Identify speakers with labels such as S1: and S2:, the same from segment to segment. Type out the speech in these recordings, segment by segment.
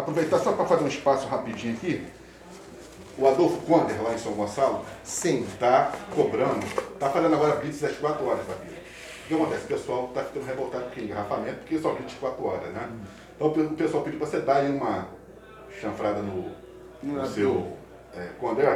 S1: aproveitar só para fazer um espaço rapidinho aqui. O Adolfo Conder, lá em São Gonçalo,
S2: Sim.
S1: está cobrando, está fazendo agora blitz às 4 horas, Papiro. O que acontece? O pessoal está ficando revoltado com engarrafamento, porque só blitz às 4 horas, né? Então o pessoal pediu para você dar aí uma chanfrada no, no seu é, Conder.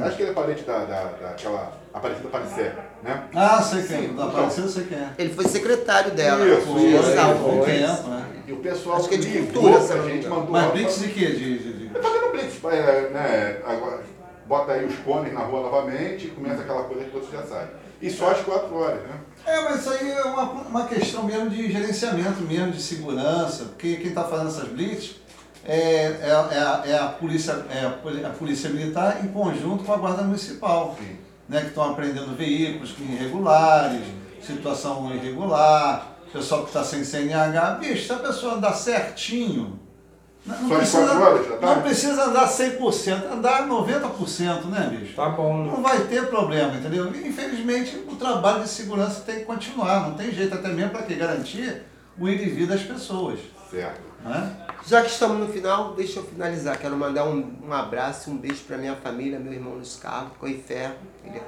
S1: Acho que ele é parente da, da, daquela Aparecida Panicé, né?
S3: Ah, sei quem.
S1: Sim,
S3: Da
S1: então.
S3: Aparecida, sei quem é.
S2: Ele foi secretário dela.
S1: Isso,
S2: Foi,
S1: isso.
S3: Foi
S1: foi.
S3: tempo, né?
S1: O pessoal
S2: Acho que é de cultura,
S1: gente, mandou
S3: Mas blitz de quê? De, de, de...
S1: Tá fazendo blitz, é, né? Agora, bota aí os cones na rua novamente e começa aquela coisa que você já sabe. E só às 4 horas, né?
S3: É, mas isso aí é uma, uma questão mesmo de gerenciamento, mesmo de segurança, porque quem está fazendo essas blitz é, é, é, a, é a polícia, é a polícia militar em conjunto com a guarda municipal,
S1: Sim.
S3: né, que estão apreendendo veículos irregulares, situação irregular, pessoal que está sem CNH. Bicho, se a pessoa andar certinho, não, não precisa,
S1: horas da
S3: não
S1: tarde?
S3: precisa andar 100%, andar 90%, né, bicho?
S4: Tá bom, né?
S3: Não vai ter problema, entendeu? E, Infelizmente, o trabalho de segurança tem que continuar, não tem jeito, até mesmo para que garantir o ir e vir das pessoas.
S1: Certo.
S3: Né?
S2: Já que estamos no final, deixa eu finalizar. Quero mandar um, um abraço, um beijo para minha família, meu irmão Luiz Carlos, Coi Ferro, ele é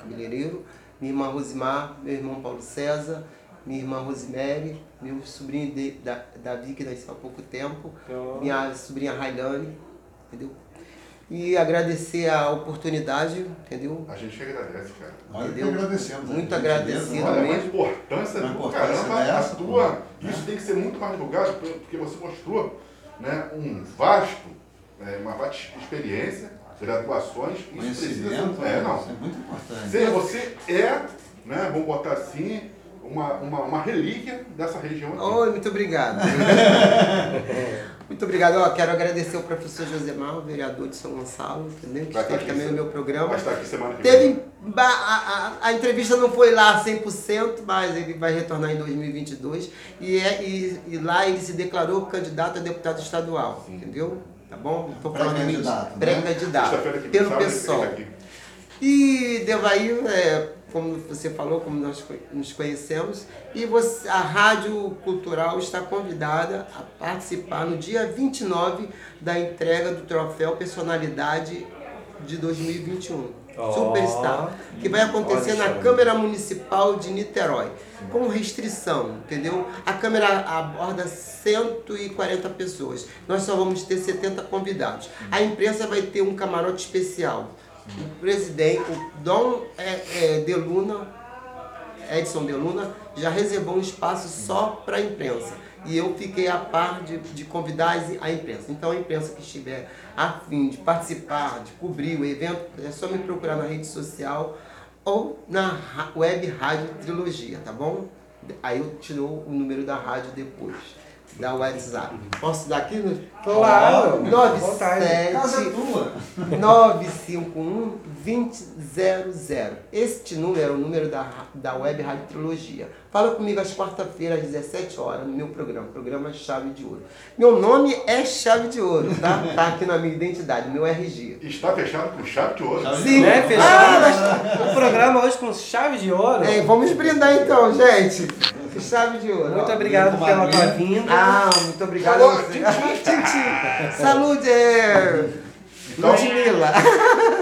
S2: cabeleireiro, minha irmã Rosimar, meu irmão Paulo César, minha irmã Rosemary, meu sobrinho de, da, Davi, que nasceu há pouco tempo,
S4: Então,
S2: minha sobrinha Railane, entendeu? E agradecer a oportunidade, entendeu?
S1: A gente que agradece, cara.
S3: Que
S2: Entendeu?
S3: agradecemos. a
S2: Muito agradecido
S3: né?
S1: Olha,
S2: mesmo.
S1: importância
S3: Uma
S1: do
S3: importância
S1: caramba a tua. Isso tem que ser muito mais divulgado, porque você mostrou né, um vasto, é, uma vasta experiência, graduações. Isso precisa. É, não.
S3: isso é muito importante.
S1: Você, você é, né, vamos botar assim, uma, uma, uma relíquia dessa região aqui.
S2: Oi, muito obrigado. muito obrigado. Ó, quero agradecer ao professor Josemar, o vereador de São Gonçalo, entendeu? que esteve
S1: aqui
S2: também no
S1: se-
S2: meu programa.
S1: Vai estar aqui semana que vem.
S2: Teve. A, a, a entrevista não foi lá 100%, mas ele vai retornar em 2022. E, é, e, e lá ele se declarou candidato a deputado estadual, entendeu? Tá bom? Não tô falando em
S3: Pré-candidato, né?
S2: Pré-candidato. Pelo pessoal. E Devaí, é, como você falou, como nós nos conhecemos, e você, a Rádio Cultural está convidada a participar no dia 29 da entrega do troféu Personalidade de 2021.
S4: Ó.
S2: Superstar, que vai acontecer na. Câmara Municipal de Niterói, com restrição, entendeu? A Câmara aborda 140 pessoas, nós só vamos ter 70 convidados. A imprensa vai ter um camarote especial. O presidente, o Dom é, é, Deluna, Edson Deluna, já reservou um espaço só para a imprensa. E eu fiquei a par de, de convidar a imprensa. Então a imprensa que estiver a fim de participar, de cobrir o evento, é só me procurar na rede social ou na web Rádio Trilogia, tá bom? Aí eu te dou o número da rádio depois, da WhatsApp. Posso dar aqui? No...
S4: Claro, à vontade.
S3: Casa é
S2: 97
S3: tua.
S2: 951-2000. Este número é o número da, da Web Rádio Trilogia. Fala comigo às quarta-feiras, às 17 horas, no meu programa, programa Chave de Ouro. Meu nome é Chave de Ouro, tá? Tá aqui na minha identidade, meu RG.
S1: Está fechado com chave de ouro.
S3: Chave de
S2: Sim.
S4: Né?
S2: Ah,
S4: Fechamos o programa hoje com chave de ouro.
S2: É, vamos brindar então, gente. Chave de Ouro.
S4: Muito obrigado pela tua vinda.
S2: Ah, muito obrigado
S1: Alô,
S2: você. Tchim, tchim. Saúde, é...
S1: Então-
S2: Ludmilla.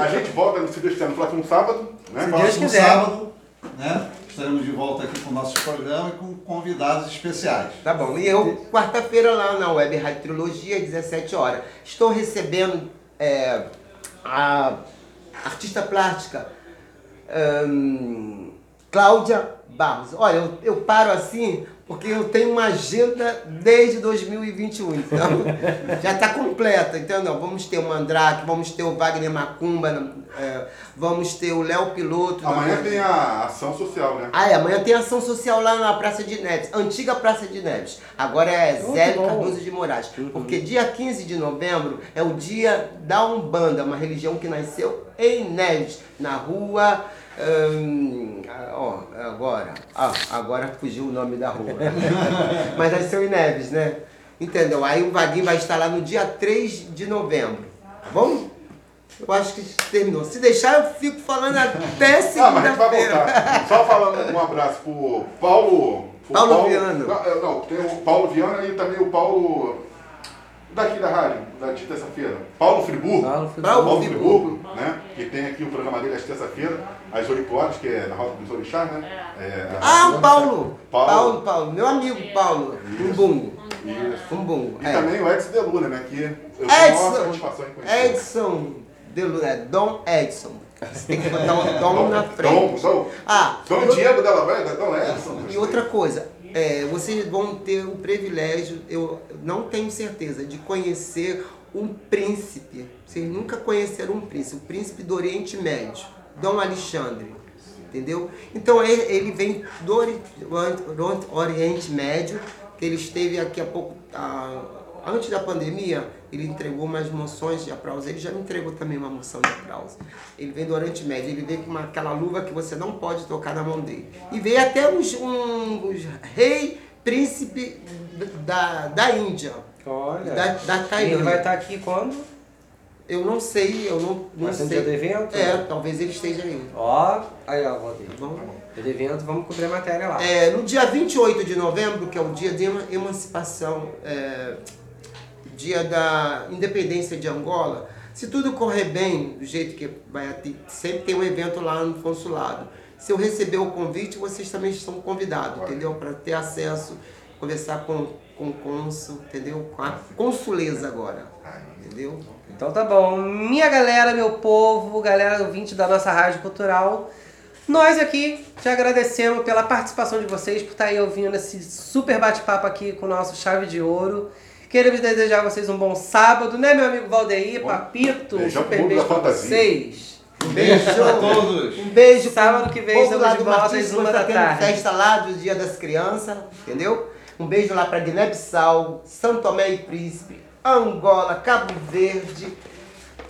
S1: A gente volta, se Deus quiser, no próximo sábado. Né?
S4: Se Deus quiser.
S3: sábado, né? Estaremos de volta aqui com o nosso programa e com convidados especiais.
S2: Tá bom. E eu, quarta-feira, lá na Web Rádio Trilogia, às 17 horas, estou recebendo é, a artista plástica Cláudia Barros. Olha, eu, eu paro assim porque eu tenho uma agenda desde 2021, então já está completa, entendeu? Vamos ter o Mandrake, vamos ter o Wagner Macumba, é, vamos ter o Léo Piloto.
S1: Amanhã
S2: na-
S1: tem a ação social, né?
S2: ah, é, amanhã tem ação social lá na Praça de Neves, antiga Praça de Neves. Agora é
S4: Oh,
S2: Zé
S4: bom.
S2: Cardoso de Moraes. Porque dia 15 de novembro é o dia da Umbanda, uma religião que nasceu em Neves, na rua. Hum, ó, agora. Ah, agora fugiu o nome da rua. Mas nasceu em Neves, né? Entendeu? Aí o Vaguinho vai estar lá no dia 3 de novembro. Tá bom? Eu acho que terminou. Se deixar, eu fico falando até
S1: Ah, mas a gente vai
S2: segunda-feira.
S1: voltar. Só falando um abraço pro Paulo. pro
S2: Paulo Viana.
S1: Não, é, Não, tem o Paulo Viana e também o Paulo. Daqui da rádio, da de terça-feira, Paulo Friburgo.
S4: Paulo Friburgo.
S2: Paulo
S1: Paulo.
S2: Friburgo,
S1: né? Que tem aqui o programa dele às terça-feira, às 8 horas, que é na Rota dos Orixás, né? É,
S2: Ah, o Paulo.
S1: Paulo.
S2: Paulo, Paulo. Meu amigo Paulo. Umbungo.
S1: Isso.
S2: Umbungo.
S1: E
S2: É.
S1: também o Edson Deluna, né? Que eu tenho a maior
S2: Edson.
S1: satisfação em conhecer.
S2: Edson. Delu- É Dom Edson. Você tem que botar o Dom na
S1: Dom,
S2: frente.
S1: Dom,
S2: Ah,
S1: Dom
S2: eu-
S1: Diego Della Vega, Dom Edson.
S2: E outra coisa, é, vocês vão ter o privilégio, eu não tenho certeza, de conhecer um príncipe. Vocês nunca conheceram um príncipe, o príncipe do Oriente Médio, Dom Alexandre. Entendeu? Então ele, vem do Ori- Ori- Oriente Médio, que ele esteve aqui há pouco. antes da pandemia, ele entregou umas moções de aplauso. Ele já me entregou também uma moção de aplauso. Ele vem do Oriente Médio, ele vem com uma, aquela luva que você não pode tocar na mão dele. E veio até os, um, rei príncipe da, da Índia.
S4: Olha.
S2: Da, da
S4: ele vai estar aqui quando?
S2: Eu não sei, eu não, não
S4: Vai
S2: sei.
S4: dia do evento?
S2: É, talvez ele esteja aí.
S4: Ó, aí ó, Valdir.
S2: Bom.
S4: Dia do evento, vamos cobrir a matéria lá.
S2: É, no dia 28 de novembro, que é o dia de ema- emancipação, é, dia da independência de Angola, se tudo correr bem, do jeito que vai ter, sempre tem um evento lá no consulado. Se eu receber o convite, vocês também estão convidados, entendeu? Para ter acesso, conversar com, com o cônsul, entendeu? Com a consuleza agora, entendeu?
S4: Então tá bom. Minha galera, meu povo, galera ouvinte da nossa Rádio Cultural, nós aqui te agradecemos pela participação de vocês, por estar aí ouvindo esse super bate-papo aqui com o nosso Chave de Ouro. Queremos desejar a vocês um bom sábado, né, meu amigo Valdeir,
S1: Bom,
S4: Papito? Um
S1: beijão
S4: super beijo pra
S1: fantasia.
S4: vocês.
S2: Um beijo
S3: a todos.
S2: Um beijo.
S4: Sábado que vem estamos de volta às uma
S2: tá
S4: da tarde.
S2: festa lá do Dia das Crianças, entendeu? Um beijo lá pra Guiné-Bissau, São Tomé e Príncipe, Angola, Cabo Verde,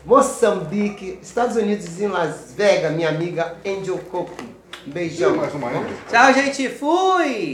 S2: Moçambique, Estados Unidos e Las Vegas, minha amiga Angel Coco. Um beijão.
S1: mais uma.
S4: Tchau, gente. Fui!